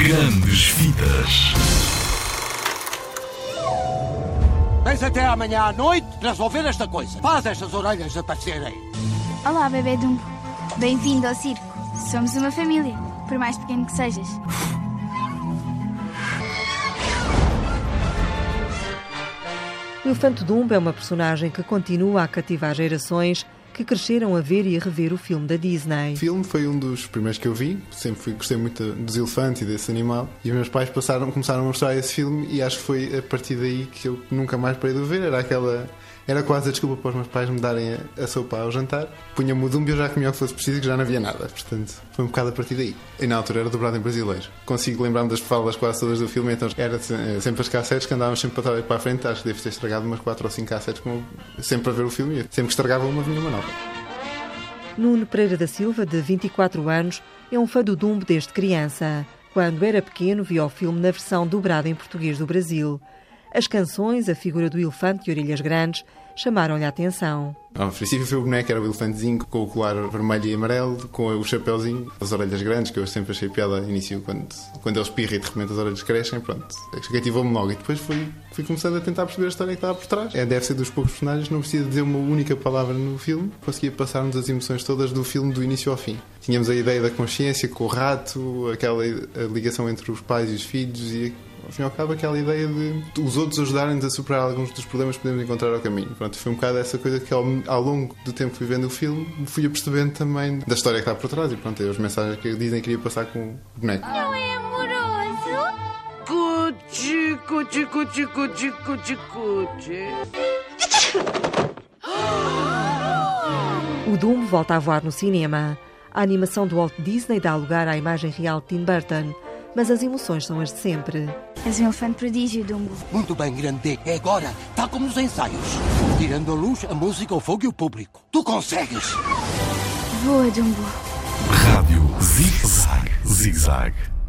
Grandes Vidas. Tens até amanhã à noite para resolver esta coisa. Faz estas orelhas aparecerem. Olá, bebê Dumbo. Bem-vindo ao circo. Somos uma família, por mais pequeno que sejas. O Elefante Dumbo é uma personagem que continua a cativar gerações que cresceram a ver e a rever o filme da Disney. O filme foi um dos primeiros que eu vi, sempre fui, gostei muito dos elefantes e desse animal. E os meus pais passaram, começaram a mostrar esse filme e acho que foi a partir daí que eu nunca mais parei de ver. Era aquela era quase a desculpa para os meus pais me darem a, a sopa ao jantar. Punha-me o dumbo e eu já comia o que fosse preciso que já não havia nada. Portanto, foi um bocado a partir daí. E na altura era dobrado em brasileiro. Consigo lembrar-me das falas quase todas do filme, então era eh, sempre as cassetes que andávamos sempre para trás e para a frente. Acho que devo ter estragado umas 4 ou 5 cassetes como, sempre a ver o filme sempre que estragava uma vinha uma nova. Nuno Pereira da Silva, de 24 anos, é um fã do Dumbo desde criança. Quando era pequeno, viu o filme na versão dobrada em português do Brasil. As canções, a figura do elefante e orelhas grandes chamaram-lhe a atenção. Ao princípio foi o boneco, era o elefantezinho com o colar vermelho e amarelo, com o chapéuzinho, as orelhas grandes, que eu sempre achei piada início, quando, quando ele espirra e de repente as orelhas crescem, pronto. Cativou-me logo. E depois fui, fui começando a tentar perceber a história que estava por trás. É, deve ser dos poucos personagens, não precisa dizer uma única palavra no filme, conseguia passar-nos as emoções todas do filme do início ao fim. Tínhamos a ideia da consciência com o rato, aquela ligação entre os pais e os filhos e ao fim e ao cabo, aquela ideia de os outros ajudarem-nos a superar alguns dos problemas que podemos encontrar ao caminho. Pronto, foi um bocado essa coisa que ao, ao longo do tempo que vivendo o filme fui apercebendo também da história que está por trás e pronto, as mensagens que dizem que queria passar com o boneco. Não é amoroso? Cuti, cuti, cuti, cuti, cuti, cuti. O Dumbo volta a voar no cinema. A animação do Walt Disney dá lugar à imagem real de Tim Burton mas as emoções são as de sempre. És um elefante prodígio, Dumbo. Muito bem, grande É agora, tal como nos ensaios. Tirando a luz, a música, o fogo e o público. Tu consegues! Voa, Dumbo. Rádio Zig Zag. Zig Zag.